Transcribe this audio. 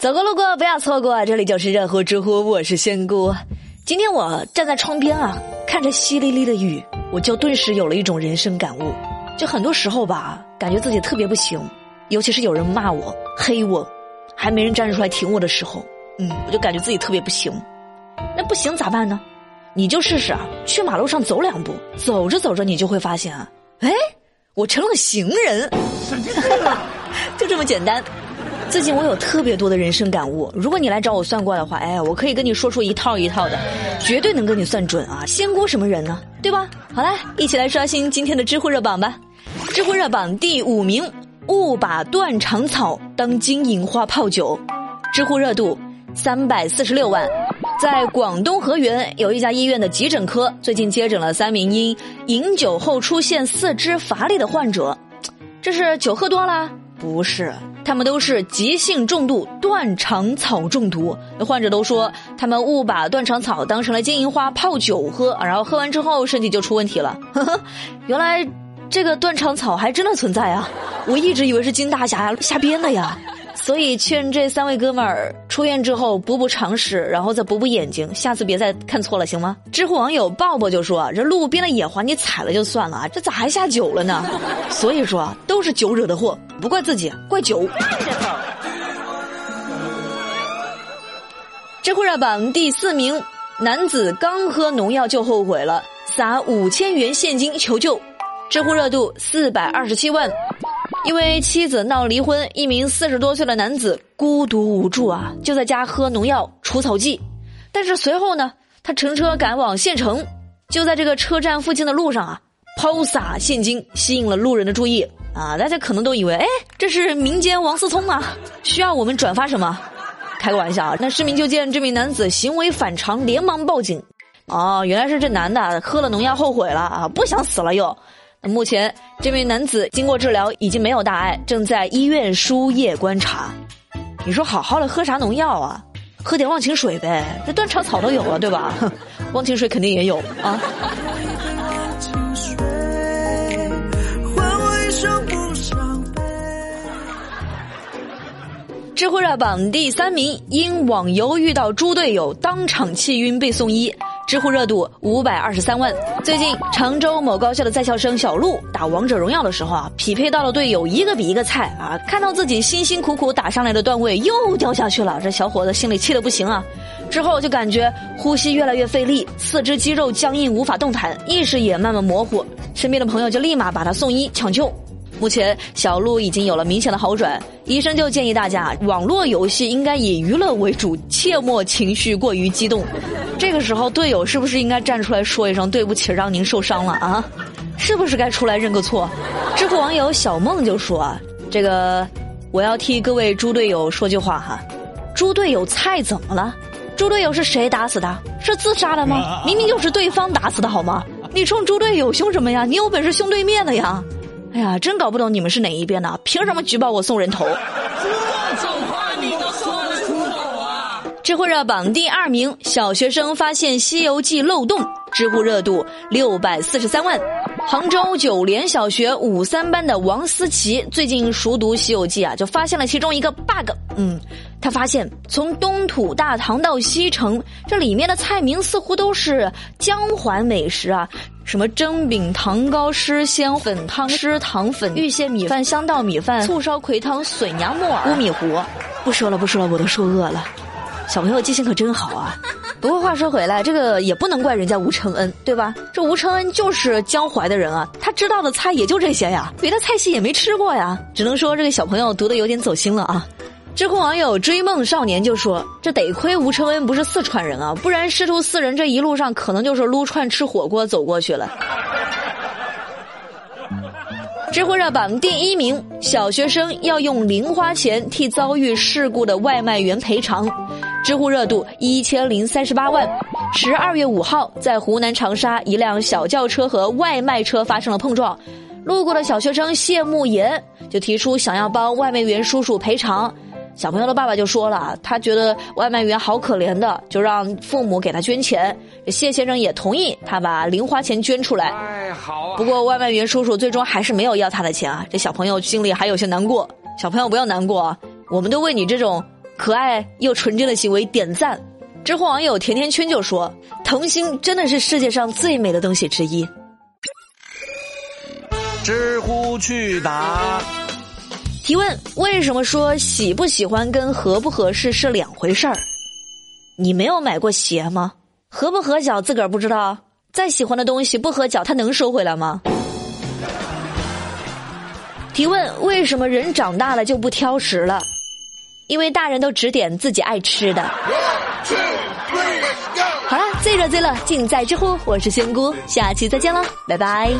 走过路过不要错过，这里就是热乎知乎，我是仙姑。今天我站在窗边啊，看着淅沥沥的雨，我就顿时有了一种人生感悟。就很多时候吧，感觉自己特别不行，尤其是有人骂我、黑我，还没人站出来挺我的时候，嗯，我就感觉自己特别不行。那不行咋办呢？你就试试啊，去马路上走两步，走着走着你就会发现啊，哎，我成了行人，就这么简单。最近我有特别多的人生感悟，如果你来找我算卦的话，哎，我可以跟你说出一套一套的，绝对能跟你算准啊。仙姑什么人呢？对吧？好啦，一起来刷新今天的知乎热榜吧。知乎热榜第五名，误把断肠草当金银花泡酒，知乎热度三百四十六万。在广东河源有一家医院的急诊科，最近接诊了三名因饮酒后出现四肢乏力的患者。这是酒喝多了？不是，他们都是急性重度断肠草中毒。患者都说，他们误把断肠草当成了金银花泡酒喝，然后喝完之后身体就出问题了。呵呵，原来这个断肠草还真的存在啊！我一直以为是金大侠瞎编的呀。所以劝这三位哥们儿出院之后补补常识，然后再补补眼睛，下次别再看错了，行吗？知乎网友抱抱就说：“这路边的野花你踩了就算了，这咋还下酒了呢？” 所以说都是酒惹的祸，不怪自己，怪酒。知乎热榜第四名，男子刚喝农药就后悔了，撒五千元现金求救，知乎热度四百二十七万。因为妻子闹离婚，一名四十多岁的男子孤独无助啊，就在家喝农药除草剂。但是随后呢，他乘车赶往县城，就在这个车站附近的路上啊，抛洒现金，吸引了路人的注意啊。大家可能都以为，哎，这是民间王思聪啊，需要我们转发什么？开个玩笑啊！那市民就见这名男子行为反常，连忙报警。哦，原来是这男的喝了农药后悔了啊，不想死了又。目前，这名男子经过治疗已经没有大碍，正在医院输液观察。你说好好的喝啥农药啊？喝点忘情水呗，这断肠草都有了，对吧？忘情水肯定也有啊。知乎热榜第三名，因网游遇到猪队友，当场气晕被送医。知乎热度五百二十三万。最近，常州某高校的在校生小鹿打王者荣耀的时候啊，匹配到了队友一个比一个菜啊，看到自己辛辛苦苦打上来的段位又掉下去了，这小伙子心里气得不行啊。之后就感觉呼吸越来越费力，四肢肌肉僵硬无法动弹，意识也慢慢模糊，身边的朋友就立马把他送医抢救。目前小鹿已经有了明显的好转，医生就建议大家，网络游戏应该以娱乐为主，切莫情绪过于激动。这个时候，队友是不是应该站出来说一声对不起，让您受伤了啊？是不是该出来认个错？知乎网友小梦就说啊，这个我要替各位猪队友说句话哈，猪队友菜怎么了？猪队友是谁打死的？是自杀的吗？明明就是对方打死的好吗？你冲猪队友凶什么呀？你有本事凶对面的呀！哎呀，真搞不懂你们是哪一边的，凭什么举报我送人头？这种话你都说得出口啊！知乎热榜第二名，小学生发现《西游记》漏洞，知乎热度六百四十三万。杭州九莲小学五三班的王思琪最近熟读《西游记》啊，就发现了其中一个 bug。嗯，他发现从东土大唐到西城，这里面的菜名似乎都是江淮美食啊。什么蒸饼、糖糕、湿鲜粉汤、湿糖粉、玉蟹米饭、香稻米饭、醋烧葵汤、笋芽木耳、乌米糊，不说了，不说了，我都说饿了。小朋友记性可真好啊！不过话说回来，这个也不能怪人家吴承恩，对吧？这吴承恩就是江淮的人啊，他知道的菜也就这些呀，别的菜系也没吃过呀。只能说这个小朋友读的有点走心了啊。知乎网友追梦少年就说：“这得亏吴承恩不是四川人啊，不然师徒四人这一路上可能就是撸串吃火锅走过去了。”知乎热榜第一名：小学生要用零花钱替遭遇事故的外卖员赔偿，知乎热度一千零三十八万。十二月五号，在湖南长沙，一辆小轿车和外卖车发生了碰撞，路过的小学生谢慕言就提出想要帮外卖员叔叔赔偿。小朋友的爸爸就说了，他觉得外卖员好可怜的，就让父母给他捐钱。谢先生也同意，他把零花钱捐出来。哎，好。不过外卖员叔叔最终还是没有要他的钱啊，这小朋友心里还有些难过。小朋友不要难过，我们都为你这种可爱又纯真的行为点赞。知乎网友甜甜圈就说：“童心真的是世界上最美的东西之一。”知乎去答提问：为什么说喜不喜欢跟合不合适是两回事儿？你没有买过鞋吗？合不合脚自个儿不知道，再喜欢的东西不合脚，他能收回来吗？提问：为什么人长大了就不挑食了？因为大人都只点自己爱吃的。好了，最热最乐尽在知乎，我是仙姑，下期再见了，拜拜。